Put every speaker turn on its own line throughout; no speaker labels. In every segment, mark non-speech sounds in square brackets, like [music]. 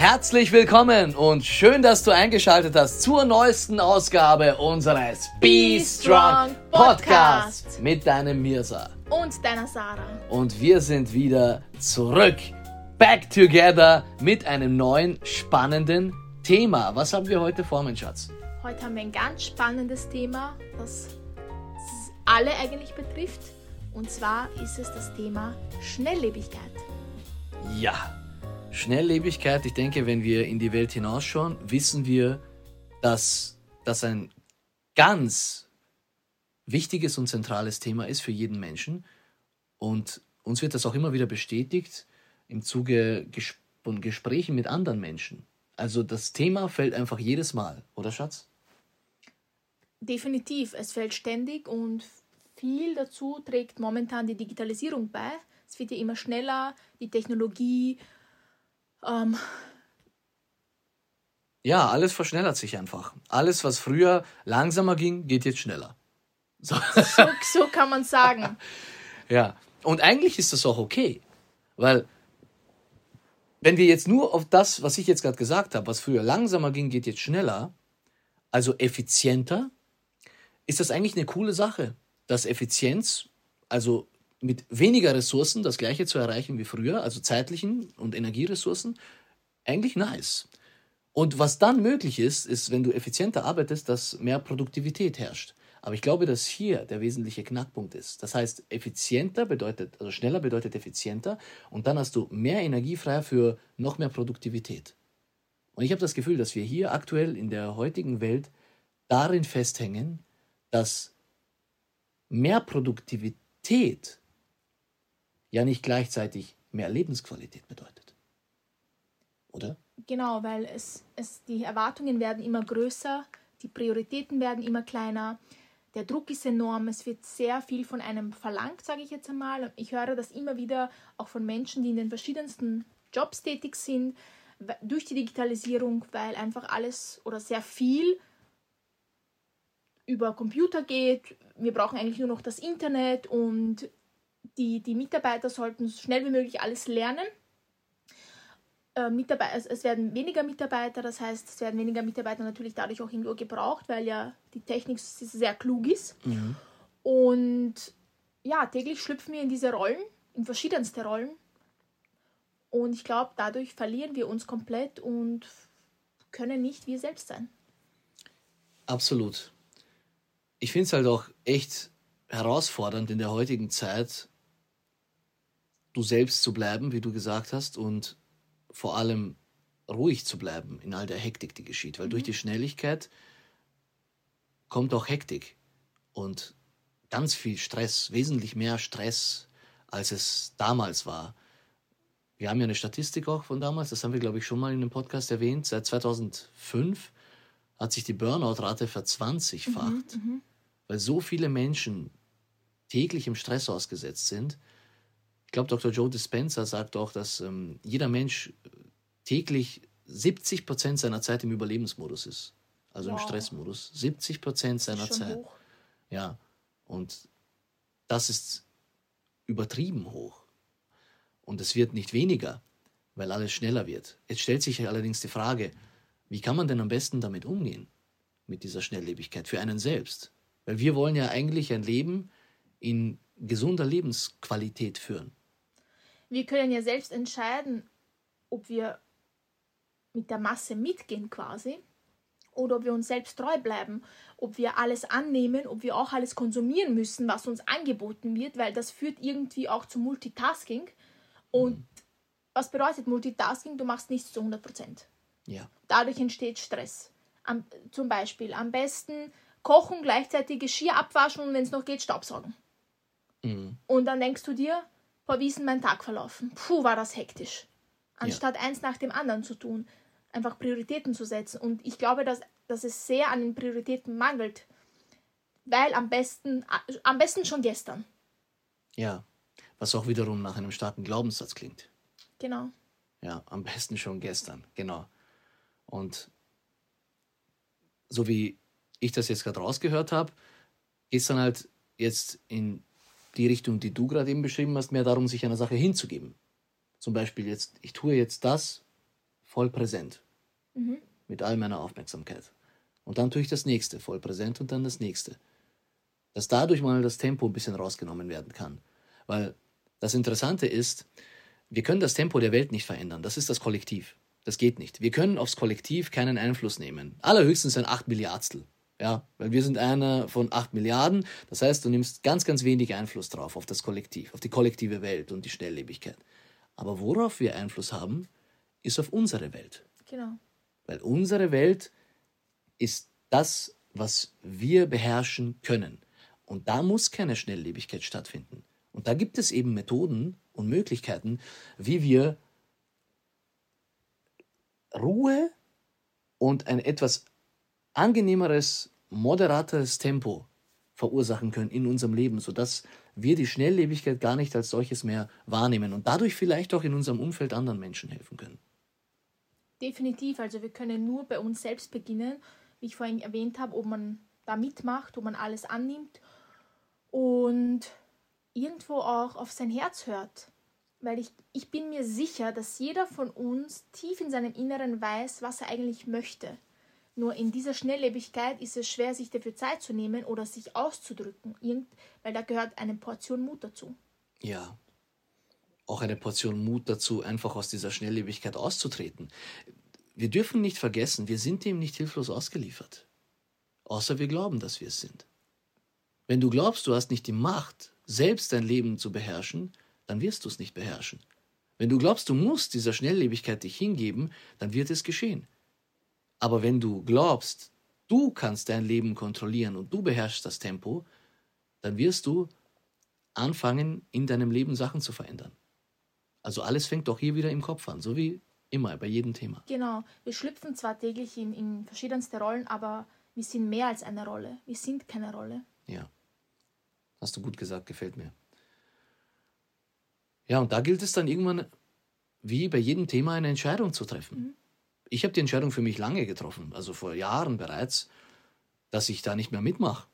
Herzlich willkommen und schön, dass du eingeschaltet hast zur neuesten Ausgabe unseres Be Strong Podcast mit deinem Mirsa
und deiner Sarah.
Und wir sind wieder zurück, back together mit einem neuen spannenden Thema. Was haben wir heute vor, mein Schatz?
Heute haben wir ein ganz spannendes Thema, das alle eigentlich betrifft. Und zwar ist es das Thema Schnelllebigkeit.
Ja, Schnelllebigkeit. Ich denke, wenn wir in die Welt hinausschauen, wissen wir, dass das ein ganz wichtiges und zentrales Thema ist für jeden Menschen. Und uns wird das auch immer wieder bestätigt im Zuge von Gesprächen mit anderen Menschen. Also das Thema fällt einfach jedes Mal, oder Schatz?
Definitiv, es fällt ständig und viel dazu trägt momentan die Digitalisierung bei. Es wird ja immer schneller, die Technologie. Ähm
ja, alles verschnellert sich einfach. Alles, was früher langsamer ging, geht jetzt schneller. [laughs]
So, so, so kann man sagen. [laughs]
ja, und eigentlich ist das auch okay, weil wenn wir jetzt nur auf das, was ich jetzt gerade gesagt habe, was früher langsamer ging, geht jetzt schneller, also effizienter, ist das eigentlich eine coole Sache, dass Effizienz, also mit weniger Ressourcen das gleiche zu erreichen wie früher, also zeitlichen und Energieressourcen, eigentlich nice. Und was dann möglich ist, ist, wenn du effizienter arbeitest, dass mehr Produktivität herrscht. Aber ich glaube, dass hier der wesentliche Knackpunkt ist. Das heißt, effizienter bedeutet, also schneller bedeutet effizienter und dann hast du mehr Energie frei für noch mehr Produktivität. Und ich habe das Gefühl, dass wir hier aktuell in der heutigen Welt darin festhängen, dass mehr Produktivität ja nicht gleichzeitig mehr Lebensqualität bedeutet. Oder?
Genau, weil es, es, die Erwartungen werden immer größer, die Prioritäten werden immer kleiner, der Druck ist enorm, es wird sehr viel von einem verlangt, sage ich jetzt einmal. Ich höre das immer wieder auch von Menschen, die in den verschiedensten Jobs tätig sind, durch die Digitalisierung, weil einfach alles oder sehr viel über Computer geht. Wir brauchen eigentlich nur noch das Internet und die, die Mitarbeiter sollten so schnell wie möglich alles lernen. Äh, Mitarbeiter, es werden weniger Mitarbeiter, das heißt, es werden weniger Mitarbeiter natürlich dadurch auch irgendwo gebraucht, weil ja die Technik sehr klug ist. Mhm. Und ja, täglich schlüpfen wir in diese Rollen, in verschiedenste Rollen. Und ich glaube, dadurch verlieren wir uns komplett und können nicht wir selbst sein.
Absolut ich finde es halt auch echt herausfordernd in der heutigen Zeit, du selbst zu bleiben, wie du gesagt hast, und vor allem ruhig zu bleiben in all der Hektik, die geschieht. Weil mhm. durch die Schnelligkeit kommt auch Hektik und ganz viel Stress, wesentlich mehr Stress, als es damals war. Wir haben ja eine Statistik auch von damals, das haben wir, glaube ich, schon mal in einem Podcast erwähnt. Seit 2005 hat sich die Burnout-Rate verzwanzigfacht. Mhm, mhm weil so viele Menschen täglich im Stress ausgesetzt sind. Ich glaube, Dr. Joe Dispenza sagt auch, dass ähm, jeder Mensch täglich 70 Prozent seiner Zeit im Überlebensmodus ist. Also wow. im Stressmodus. 70 Prozent seiner Zeit. Hoch. Ja. Und das ist übertrieben hoch. Und es wird nicht weniger, weil alles schneller wird. Jetzt stellt sich allerdings die Frage, wie kann man denn am besten damit umgehen? Mit dieser Schnelllebigkeit für einen selbst? Weil wir wollen ja eigentlich ein Leben in gesunder Lebensqualität führen.
Wir können ja selbst entscheiden, ob wir mit der Masse mitgehen quasi oder ob wir uns selbst treu bleiben, ob wir alles annehmen, ob wir auch alles konsumieren müssen, was uns angeboten wird, weil das führt irgendwie auch zu Multitasking. Und mhm. was bedeutet Multitasking? Du machst nichts zu 100 Prozent.
Ja.
Dadurch entsteht Stress. Am, zum Beispiel am besten kochen, gleichzeitig Geschirr abwaschen und wenn es noch geht, Staubsaugen. Mhm. Und dann denkst du dir, boah, wie ist denn mein Tag verlaufen? Puh, war das hektisch. Anstatt ja. eins nach dem anderen zu tun, einfach Prioritäten zu setzen. Und ich glaube, dass, dass es sehr an den Prioritäten mangelt. Weil am besten, am besten schon gestern.
Ja, was auch wiederum nach einem starken Glaubenssatz klingt.
Genau.
Ja, am besten schon gestern, genau. Und so wie ich das jetzt gerade rausgehört habe, es dann halt jetzt in die Richtung, die du gerade eben beschrieben hast, mehr darum, sich einer Sache hinzugeben. Zum Beispiel jetzt, ich tue jetzt das voll präsent. Mhm. Mit all meiner Aufmerksamkeit. Und dann tue ich das nächste, voll präsent und dann das nächste. Dass dadurch mal das Tempo ein bisschen rausgenommen werden kann. Weil das Interessante ist, wir können das Tempo der Welt nicht verändern. Das ist das Kollektiv. Das geht nicht. Wir können aufs Kollektiv keinen Einfluss nehmen. Allerhöchstens ein 8 Milliardstel. Ja, weil wir sind einer von 8 Milliarden. Das heißt, du nimmst ganz, ganz wenig Einfluss drauf, auf das Kollektiv, auf die kollektive Welt und die Schnelllebigkeit. Aber worauf wir Einfluss haben, ist auf unsere Welt.
Genau.
Weil unsere Welt ist das, was wir beherrschen können. Und da muss keine Schnelllebigkeit stattfinden. Und da gibt es eben Methoden und Möglichkeiten, wie wir Ruhe und ein etwas angenehmeres, moderateres Tempo verursachen können in unserem Leben, sodass wir die Schnelllebigkeit gar nicht als solches mehr wahrnehmen und dadurch vielleicht auch in unserem Umfeld anderen Menschen helfen können.
Definitiv, also wir können nur bei uns selbst beginnen, wie ich vorhin erwähnt habe, ob man da mitmacht, ob man alles annimmt und irgendwo auch auf sein Herz hört. Weil ich, ich bin mir sicher, dass jeder von uns tief in seinem Inneren weiß, was er eigentlich möchte. Nur in dieser Schnelllebigkeit ist es schwer, sich dafür Zeit zu nehmen oder sich auszudrücken, weil da gehört eine Portion Mut dazu.
Ja, auch eine Portion Mut dazu, einfach aus dieser Schnelllebigkeit auszutreten. Wir dürfen nicht vergessen, wir sind dem nicht hilflos ausgeliefert. Außer wir glauben, dass wir es sind. Wenn du glaubst, du hast nicht die Macht, selbst dein Leben zu beherrschen, dann wirst du es nicht beherrschen. Wenn du glaubst, du musst dieser Schnelllebigkeit dich hingeben, dann wird es geschehen. Aber wenn du glaubst, du kannst dein Leben kontrollieren und du beherrschst das Tempo, dann wirst du anfangen, in deinem Leben Sachen zu verändern. Also alles fängt doch hier wieder im Kopf an, so wie immer bei jedem Thema.
Genau, wir schlüpfen zwar täglich in, in verschiedenste Rollen, aber wir sind mehr als eine Rolle. Wir sind keine Rolle.
Ja, hast du gut gesagt, gefällt mir. Ja, und da gilt es dann irgendwann, wie bei jedem Thema, eine Entscheidung zu treffen. Mhm. Ich habe die Entscheidung für mich lange getroffen, also vor Jahren bereits, dass ich da nicht mehr mitmache.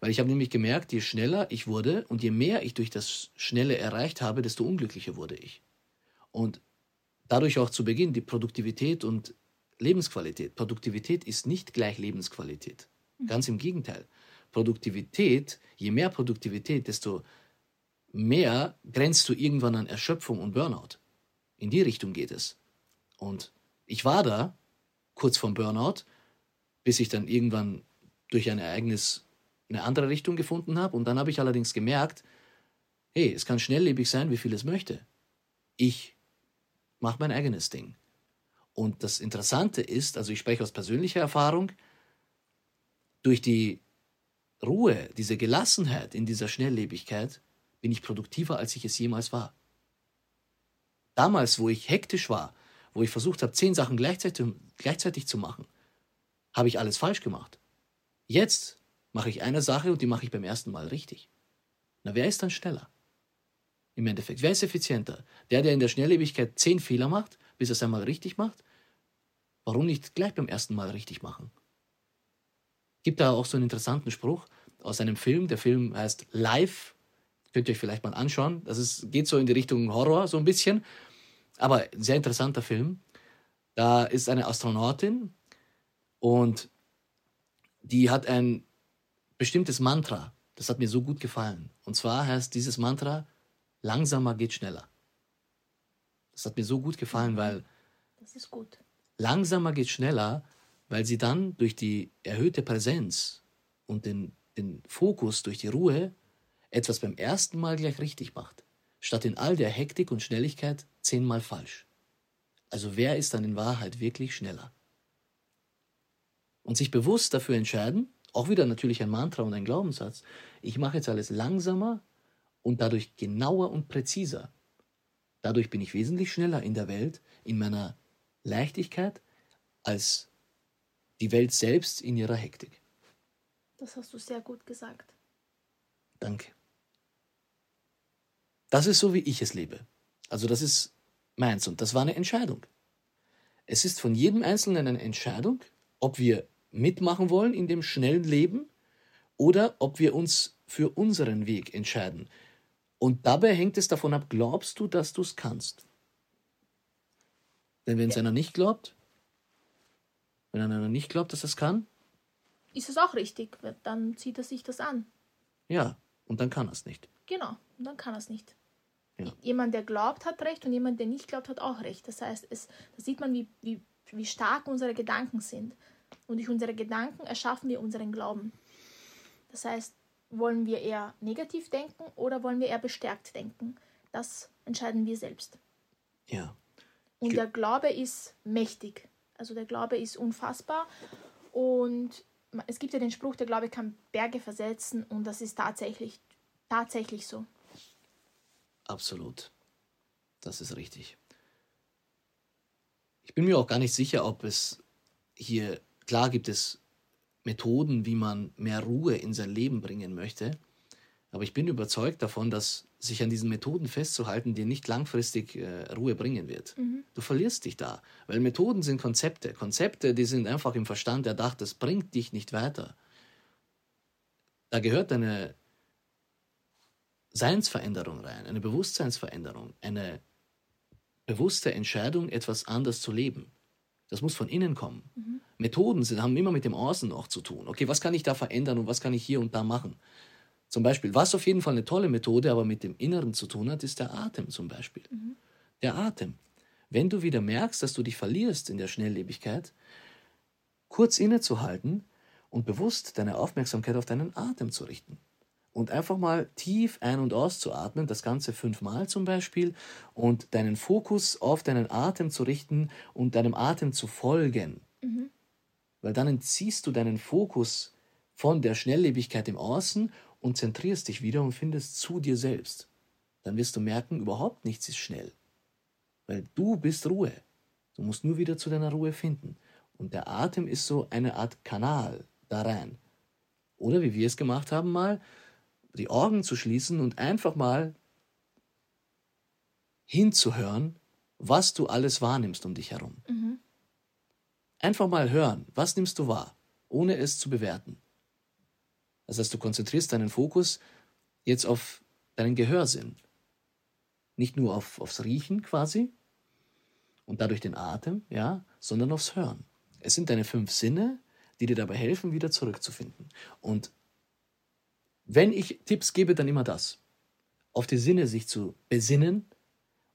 Weil ich habe nämlich gemerkt, je schneller ich wurde und je mehr ich durch das Schnelle erreicht habe, desto unglücklicher wurde ich. Und dadurch auch zu Beginn die Produktivität und Lebensqualität. Produktivität ist nicht gleich Lebensqualität. Mhm. Ganz im Gegenteil. Produktivität, je mehr Produktivität, desto mehr grenzt du irgendwann an Erschöpfung und Burnout. In die Richtung geht es. Und ich war da, kurz vorm Burnout, bis ich dann irgendwann durch ein Ereignis eine andere Richtung gefunden habe. Und dann habe ich allerdings gemerkt, hey, es kann schnelllebig sein, wie viel es möchte. Ich mache mein eigenes Ding. Und das Interessante ist, also ich spreche aus persönlicher Erfahrung, durch die Ruhe, diese Gelassenheit in dieser Schnelllebigkeit bin ich produktiver, als ich es jemals war. Damals, wo ich hektisch war, wo ich versucht habe, zehn Sachen gleichzeitig, gleichzeitig zu machen, habe ich alles falsch gemacht. Jetzt mache ich eine Sache und die mache ich beim ersten Mal richtig. Na, wer ist dann schneller? Im Endeffekt, wer ist effizienter? Der, der in der Schnelllebigkeit zehn Fehler macht, bis er es einmal richtig macht? Warum nicht gleich beim ersten Mal richtig machen? Gibt da auch so einen interessanten Spruch aus einem Film. Der Film heißt Live. Könnt ihr euch vielleicht mal anschauen. Das ist, geht so in die Richtung Horror, so ein bisschen. Aber ein sehr interessanter Film. Da ist eine Astronautin und die hat ein bestimmtes Mantra. Das hat mir so gut gefallen. Und zwar heißt dieses Mantra, langsamer geht schneller. Das hat mir so gut gefallen, weil.
Das ist gut.
Langsamer geht schneller, weil sie dann durch die erhöhte Präsenz und den, den Fokus durch die Ruhe etwas beim ersten Mal gleich richtig macht, statt in all der Hektik und Schnelligkeit zehnmal falsch. Also wer ist dann in Wahrheit wirklich schneller? Und sich bewusst dafür entscheiden, auch wieder natürlich ein Mantra und ein Glaubenssatz. Ich mache jetzt alles langsamer und dadurch genauer und präziser. Dadurch bin ich wesentlich schneller in der Welt, in meiner Leichtigkeit, als die Welt selbst in ihrer Hektik.
Das hast du sehr gut gesagt.
Danke. Das ist so, wie ich es lebe. Also das ist meins und das war eine Entscheidung. Es ist von jedem Einzelnen eine Entscheidung, ob wir mitmachen wollen in dem schnellen Leben oder ob wir uns für unseren Weg entscheiden. Und dabei hängt es davon ab, glaubst du, dass du es kannst? Denn wenn es einer nicht glaubt, wenn einer nicht glaubt, dass er es kann,
ist es auch richtig. Dann zieht er sich das an.
ja, und dann kann er es nicht.
Genau, und dann kann er es nicht.
Ja.
Jemand, der glaubt, hat recht und jemand, der nicht glaubt, hat auch recht. Das heißt, es, da sieht man, wie, wie, wie stark unsere Gedanken sind. Und durch unsere Gedanken erschaffen wir unseren Glauben. Das heißt, wollen wir eher negativ denken oder wollen wir eher bestärkt denken? Das entscheiden wir selbst.
Ja.
Und
Ge-
der Glaube ist mächtig. Also der Glaube ist unfassbar. Und es gibt ja den Spruch, der Glaube kann Berge versetzen und das ist tatsächlich, tatsächlich so.
Absolut. Das ist richtig. Ich bin mir auch gar nicht sicher, ob es hier, klar gibt es Methoden, wie man mehr Ruhe in sein Leben bringen möchte, aber ich bin überzeugt davon, dass sich an diesen Methoden festzuhalten dir nicht langfristig äh, Ruhe bringen wird. Du verlierst dich da, weil Methoden sind Konzepte. Konzepte, die sind einfach im Verstand erdacht, das bringt dich nicht weiter. Da gehört eine Seinsveränderung rein, eine Bewusstseinsveränderung, eine bewusste Entscheidung, etwas anders zu leben. Das muss von innen kommen. Methoden sind, haben immer mit dem Außen auch zu tun. Okay, was kann ich da verändern und was kann ich hier und da machen? Zum Beispiel, was auf jeden Fall eine tolle Methode, aber mit dem Inneren zu tun hat, ist der Atem zum Beispiel. Der Atem. Wenn du wieder merkst, dass du dich verlierst in der Schnelllebigkeit, kurz innezuhalten und bewusst deine Aufmerksamkeit auf deinen Atem zu richten. Und einfach mal tief ein- und auszuatmen, das Ganze fünfmal zum Beispiel, und deinen Fokus auf deinen Atem zu richten und deinem Atem zu folgen. Weil dann entziehst du deinen Fokus von der Schnelllebigkeit im Außen und zentrierst dich wieder und findest zu dir selbst. Dann wirst du merken, überhaupt nichts ist schnell. Weil du bist Ruhe. Du musst nur wieder zu deiner Ruhe finden. Und der Atem ist so eine Art Kanal da rein. Oder wie wir es gemacht haben, mal die Augen zu schließen und einfach mal hinzuhören, was du alles wahrnimmst um dich herum. Einfach mal hören, was nimmst du wahr, ohne es zu bewerten. Das heißt, du konzentrierst deinen Fokus jetzt auf deinen Gehörsinn. Nicht nur auf, aufs Riechen quasi und dadurch den Atem, ja, sondern aufs Hören. Es sind deine fünf Sinne, die dir dabei helfen, wieder zurückzufinden. Und wenn ich Tipps gebe, dann immer das. Auf die Sinne sich zu besinnen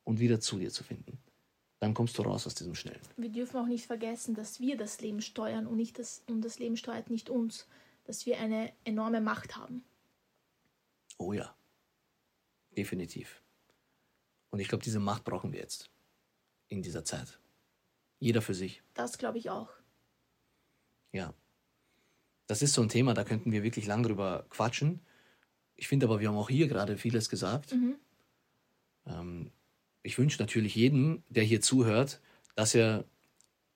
und wieder zu dir zu finden. Dann kommst du raus aus diesem Schnellen.
Wir dürfen auch nicht vergessen, dass wir das Leben steuern und, nicht das, und das Leben steuert nicht uns. Dass wir eine enorme Macht haben.
Oh ja, definitiv. Und ich glaube, diese Macht brauchen wir jetzt in dieser Zeit. Jeder für sich.
Das glaube ich auch.
Ja. Das ist so ein Thema, da könnten wir wirklich lang drüber quatschen. Ich finde aber, wir haben auch hier gerade vieles gesagt. Ähm, ich wünsche natürlich jedem, der hier zuhört, dass er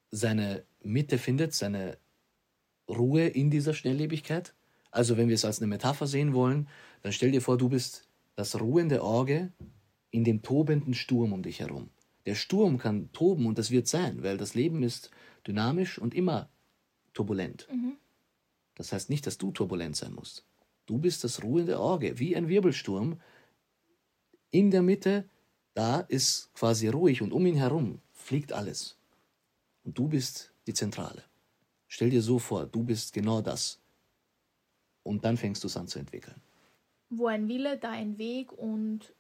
seine Mitte findet, seine Ruhe in dieser Schnelllebigkeit. Also wenn wir es als eine Metapher sehen wollen, dann stell dir vor, du bist das ruhende Auge in dem tobenden Sturm um dich herum. Der Sturm kann toben und das wird sein, weil das Leben ist dynamisch und immer turbulent. Das heißt nicht, dass du turbulent sein musst. Du bist das ruhende Auge, wie ein Wirbelsturm. In der Mitte, da ist quasi ruhig und um ihn herum fliegt alles. Und du bist die Zentrale. Stell dir so vor, du bist genau das. Und dann fängst du es an zu entwickeln.
Wo ein Wille, da ein Weg und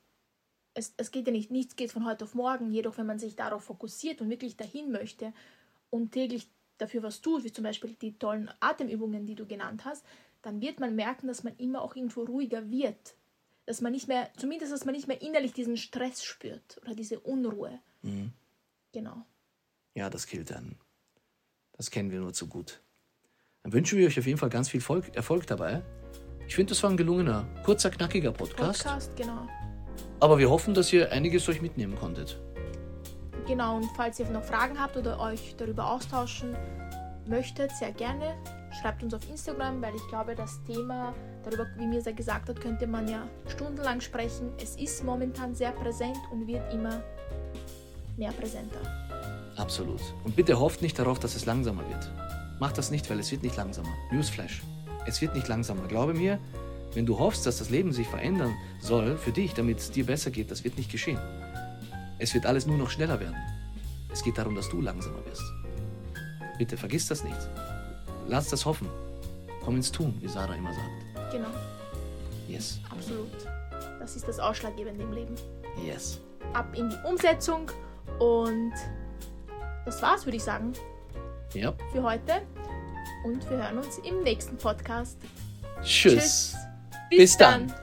es, es geht ja nicht, nichts geht von heute auf morgen. Jedoch, wenn man sich darauf fokussiert und wirklich dahin möchte und täglich dafür was tut, wie zum Beispiel die tollen Atemübungen, die du genannt hast, dann wird man merken, dass man immer auch irgendwo ruhiger wird. Dass man nicht mehr, zumindest, dass man nicht mehr innerlich diesen Stress spürt oder diese Unruhe. Genau.
Ja, das killt dann. Das kennen wir nur zu gut. Dann wünschen wir euch auf jeden Fall ganz viel Volk, Erfolg dabei. Ich finde, das war ein gelungener, kurzer, knackiger Podcast.
Podcast, genau.
Aber wir hoffen, dass ihr einiges euch mitnehmen konntet.
Genau, und falls ihr noch Fragen habt oder euch darüber austauschen möchtet, sehr gerne. Schreibt uns auf Instagram, weil ich glaube, das Thema, darüber, wie mir sehr gesagt hat, könnte man ja stundenlang sprechen. Es ist momentan sehr präsent und wird immer mehr präsenter.
Absolut. Und bitte hofft nicht darauf, dass es langsamer wird. Macht das nicht, weil es wird nicht langsamer. Newsflash. Es wird nicht langsamer. Glaube mir, wenn du hoffst, dass das Leben sich verändern soll für dich, damit es dir besser geht, das wird nicht geschehen. Es wird alles nur noch schneller werden. Es geht darum, dass du langsamer wirst. Bitte vergiss das nicht. Lass das hoffen. Komm ins Tun, wie Sarah immer sagt.
Genau,
Yes.
absolut. Das ist das Ausschlaggebende im Leben.
Yes.
Ab in die Umsetzung und das war's, würde ich sagen,
Ja.
für heute. Und wir hören uns im nächsten Podcast.
Tschüss.
Bis,
Bis dann.
dann.